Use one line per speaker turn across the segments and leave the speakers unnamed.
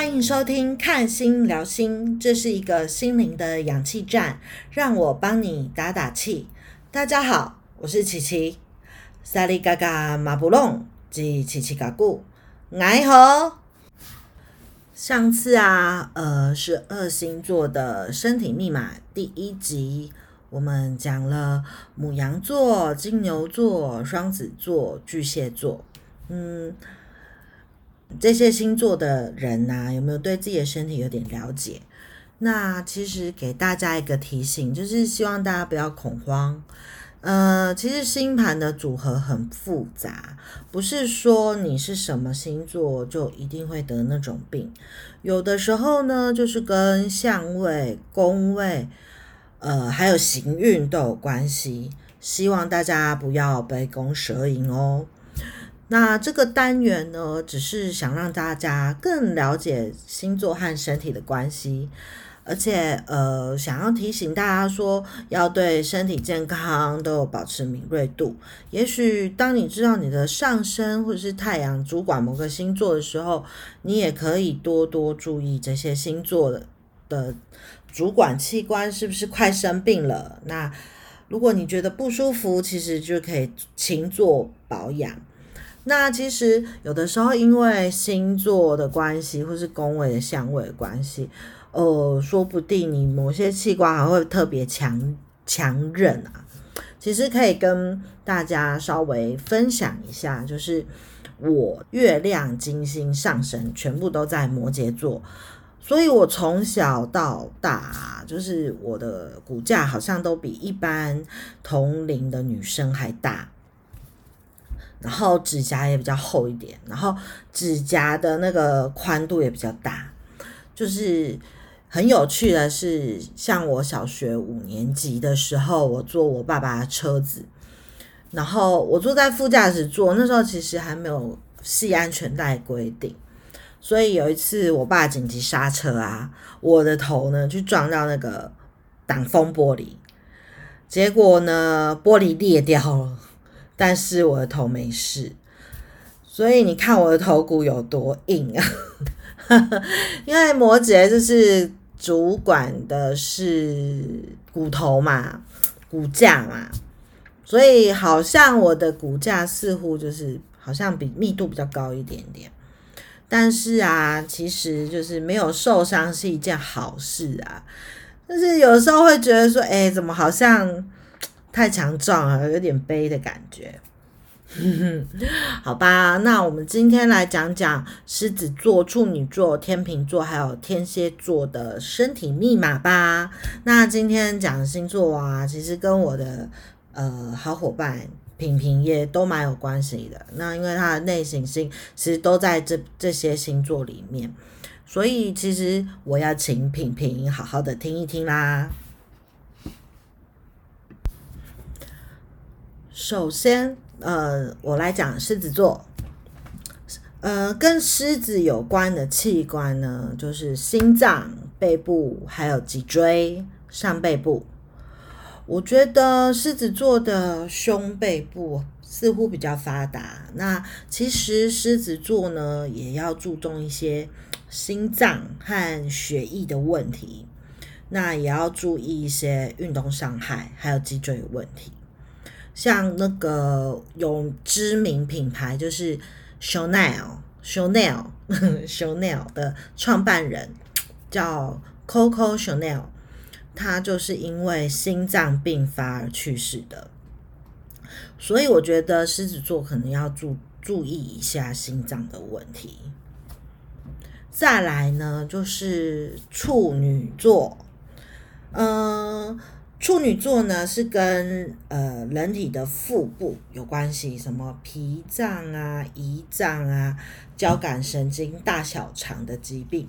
欢迎收听《看心聊心》，这是一个心灵的氧气站，让我帮你打打气。大家好，我是琪琪。萨利嘎嘎马布隆及琪琪嘎古，爱好。上次啊，呃，是二星座的身体密码第一集，我们讲了母羊座、金牛座、双子座、巨蟹座，嗯。这些星座的人呐，有没有对自己的身体有点了解？那其实给大家一个提醒，就是希望大家不要恐慌。呃，其实星盘的组合很复杂，不是说你是什么星座就一定会得那种病。有的时候呢，就是跟相位、宫位，呃，还有行运都有关系。希望大家不要杯弓蛇影哦。那这个单元呢，只是想让大家更了解星座和身体的关系，而且呃，想要提醒大家说，要对身体健康都有保持敏锐度。也许当你知道你的上升或者是太阳主管某个星座的时候，你也可以多多注意这些星座的的主管器官是不是快生病了。那如果你觉得不舒服，其实就可以勤做保养。那其实有的时候，因为星座的关系，或是宫位的相位关系，呃，说不定你某些器官还会特别强强韧啊。其实可以跟大家稍微分享一下，就是我月亮、金星上升全部都在摩羯座，所以我从小到大，就是我的骨架好像都比一般同龄的女生还大。然后指甲也比较厚一点，然后指甲的那个宽度也比较大，就是很有趣的是，像我小学五年级的时候，我坐我爸爸的车子，然后我坐在副驾驶座，那时候其实还没有系安全带规定，所以有一次我爸紧急刹车啊，我的头呢去撞到那个挡风玻璃，结果呢玻璃裂掉了。但是我的头没事，所以你看我的头骨有多硬啊！因为摩羯就是主管的是骨头嘛，骨架嘛，所以好像我的骨架似乎就是好像比密度比较高一点点。但是啊，其实就是没有受伤是一件好事啊。但是有时候会觉得说，哎，怎么好像？太强壮了，有点悲的感觉。好吧，那我们今天来讲讲狮子座、处女座、天秤座还有天蝎座的身体密码吧。那今天讲星座啊，其实跟我的呃好伙伴平平也都蛮有关系的。那因为他的内行星其实都在这这些星座里面，所以其实我要请平平好好的听一听啦。首先，呃，我来讲狮子座，呃，跟狮子有关的器官呢，就是心脏、背部还有脊椎、上背部。我觉得狮子座的胸背部似乎比较发达。那其实狮子座呢，也要注重一些心脏和血液的问题，那也要注意一些运动伤害，还有脊椎问题。像那个有知名品牌，就是 Chanel，Chanel，Chanel 的创办人叫 Coco Chanel，他就是因为心脏病发而去世的。所以我觉得狮子座可能要注注意一下心脏的问题。再来呢，就是处女座，嗯。处女座呢是跟呃人体的腹部有关系，什么脾脏啊、胰脏啊、交感神经、大小肠的疾病，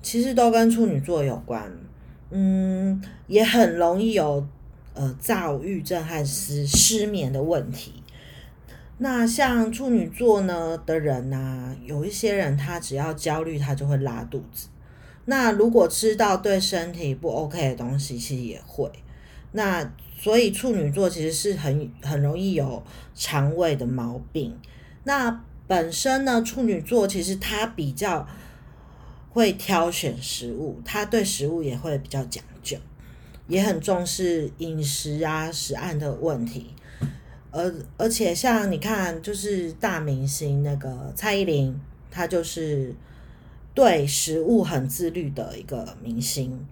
其实都跟处女座有关。嗯，也很容易有呃躁郁症和失失眠的问题。那像处女座呢的人呢，有一些人他只要焦虑，他就会拉肚子。那如果吃到对身体不 OK 的东西，其实也会。那所以处女座其实是很很容易有肠胃的毛病。那本身呢，处女座其实他比较会挑选食物，他对食物也会比较讲究，也很重视饮食啊、食安的问题。而而且像你看，就是大明星那个蔡依林，她就是对食物很自律的一个明星。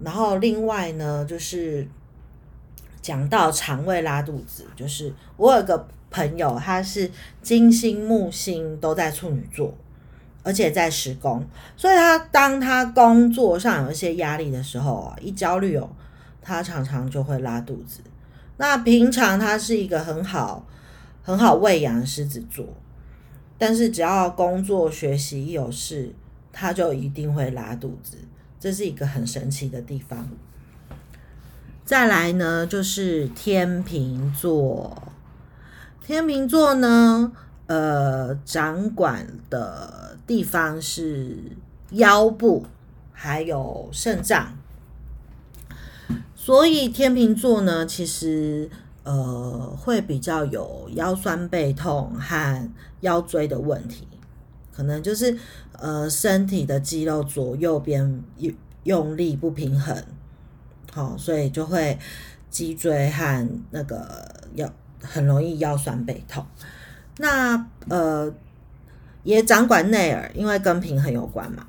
然后另外呢，就是讲到肠胃拉肚子，就是我有个朋友，他是金星木星都在处女座。而且在施工，所以他当他工作上有一些压力的时候啊，一焦虑哦，他常常就会拉肚子。那平常他是一个很好很好喂养的狮子座，但是只要工作学习有事，他就一定会拉肚子，这是一个很神奇的地方。再来呢，就是天秤座，天秤座呢，呃，掌管的。地方是腰部，还有肾脏，所以天秤座呢，其实呃会比较有腰酸背痛和腰椎的问题，可能就是呃身体的肌肉左右边用用力不平衡，好，所以就会脊椎和那个腰很容易腰酸背痛。那呃。也掌管内耳，因为跟平衡有关嘛。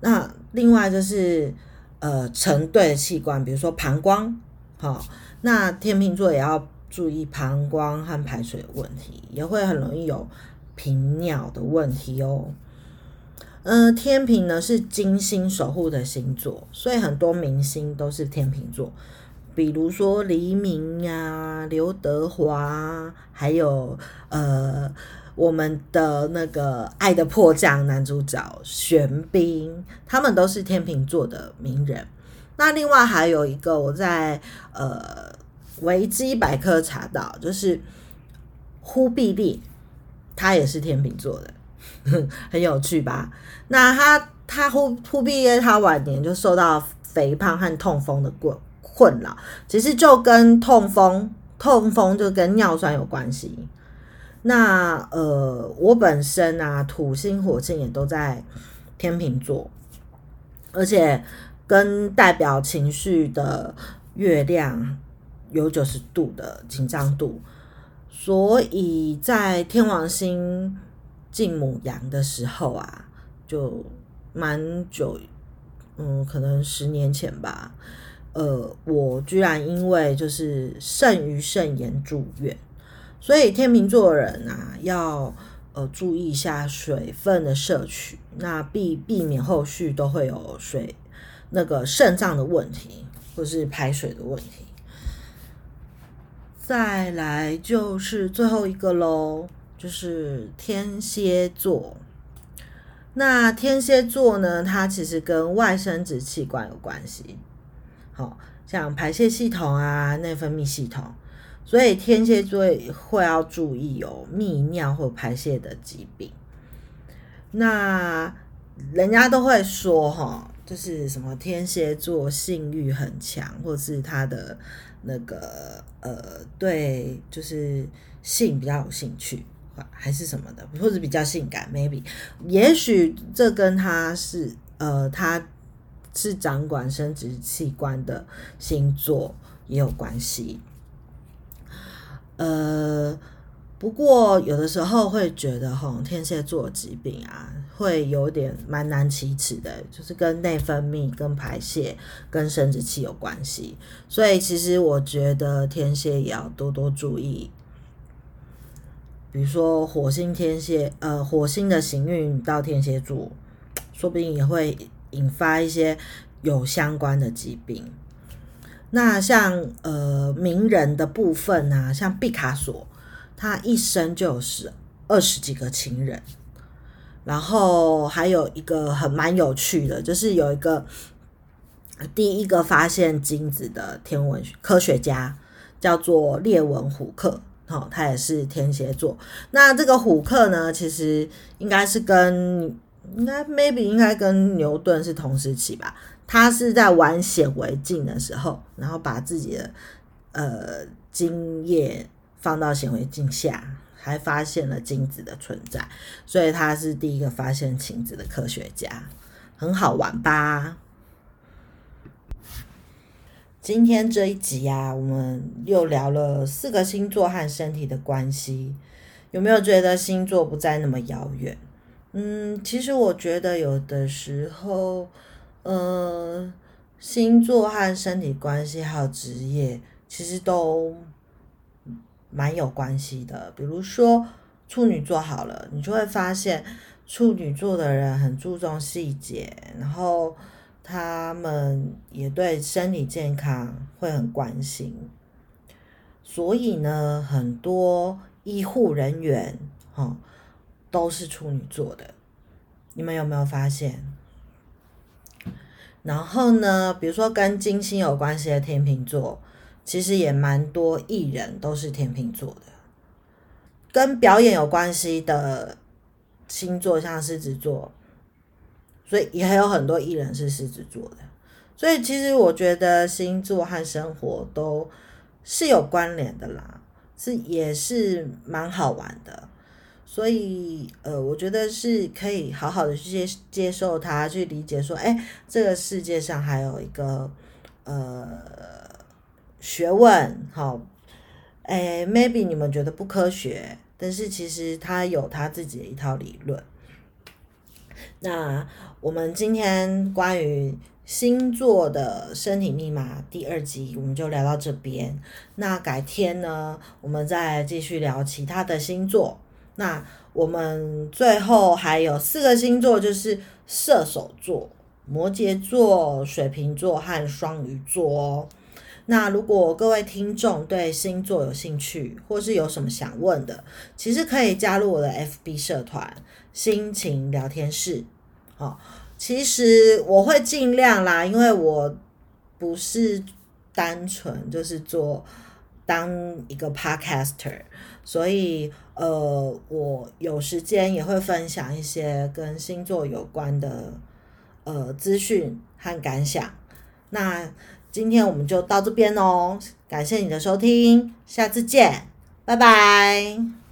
那另外就是呃成对器官，比如说膀胱，好，那天秤座也要注意膀胱和排水的问题，也会很容易有频尿的问题哦。嗯，天平呢是金星守护的星座，所以很多明星都是天秤座，比如说黎明呀、刘德华，还有呃。我们的那个《爱的迫降》男主角玄彬，他们都是天秤座的名人。那另外还有一个，我在呃维基百科查到，就是忽必烈，他也是天秤座的，很有趣吧？那他他忽忽必烈他晚年就受到肥胖和痛风的困困扰，其实就跟痛风痛风就跟尿酸有关系。那呃，我本身啊，土星、火星也都在天秤座，而且跟代表情绪的月亮有九十度的紧张度，所以在天王星进母羊的时候啊，就蛮久，嗯，可能十年前吧，呃，我居然因为就是肾盂肾炎住院。所以天秤座人啊，要呃注意一下水分的摄取，那避避免后续都会有水那个肾脏的问题，或是排水的问题。再来就是最后一个喽，就是天蝎座。那天蝎座呢，它其实跟外生殖器官有关系，好像排泄系统啊、内分泌系统。所以天蝎座会要注意有泌尿或排泄的疾病。那人家都会说哈，就是什么天蝎座性欲很强，或是他的那个呃，对，就是性比较有兴趣，还是什么的，或者比较性感，maybe，也许这跟他是呃，他是掌管生殖器官的星座也有关系。呃，不过有的时候会觉得吼，天蝎座疾病啊，会有点蛮难启齿的，就是跟内分泌、跟排泄、跟生殖器有关系。所以其实我觉得天蝎也要多多注意，比如说火星天蝎，呃，火星的行运到天蝎座，说不定也会引发一些有相关的疾病。那像呃名人的部分啊，像毕卡索，他一生就有十二十几个情人。然后还有一个很蛮有趣的，就是有一个第一个发现金子的天文科学家叫做列文虎克，哦，他也是天蝎座。那这个虎克呢，其实应该是跟应该 maybe 应该跟牛顿是同时期吧。他是在玩显微镜的时候，然后把自己的呃精液放到显微镜下，还发现了精子的存在，所以他是第一个发现精子的科学家，很好玩吧？今天这一集啊，我们又聊了四个星座和身体的关系，有没有觉得星座不再那么遥远？嗯，其实我觉得有的时候，呃，星座和身体关系还有职业，其实都蛮有关系的。比如说处女座好了，你就会发现处女座的人很注重细节，然后。他们也对身体健康会很关心，所以呢，很多医护人员哈都是处女座的。你们有没有发现？然后呢，比如说跟金星有关系的天秤座，其实也蛮多艺人都是天秤座的。跟表演有关系的星座，像狮子座。所以也有很多艺人是狮子座的，所以其实我觉得星座和生活都是有关联的啦，是也是蛮好玩的。所以呃，我觉得是可以好好的去接接受它，去理解说，哎，这个世界上还有一个呃学问，好，哎，maybe 你们觉得不科学，但是其实它有它自己的一套理论。那我们今天关于星座的身体密码第二集，我们就聊到这边。那改天呢，我们再继续聊其他的星座。那我们最后还有四个星座，就是射手座、摩羯座、水瓶座和双鱼座哦。那如果各位听众对星座有兴趣，或是有什么想问的，其实可以加入我的 FB 社团“心情聊天室”。好，其实我会尽量啦，因为我不是单纯就是做当一个 podcaster，所以呃，我有时间也会分享一些跟星座有关的呃资讯和感想。那今天我们就到这边哦，感谢你的收听，下次见，拜拜。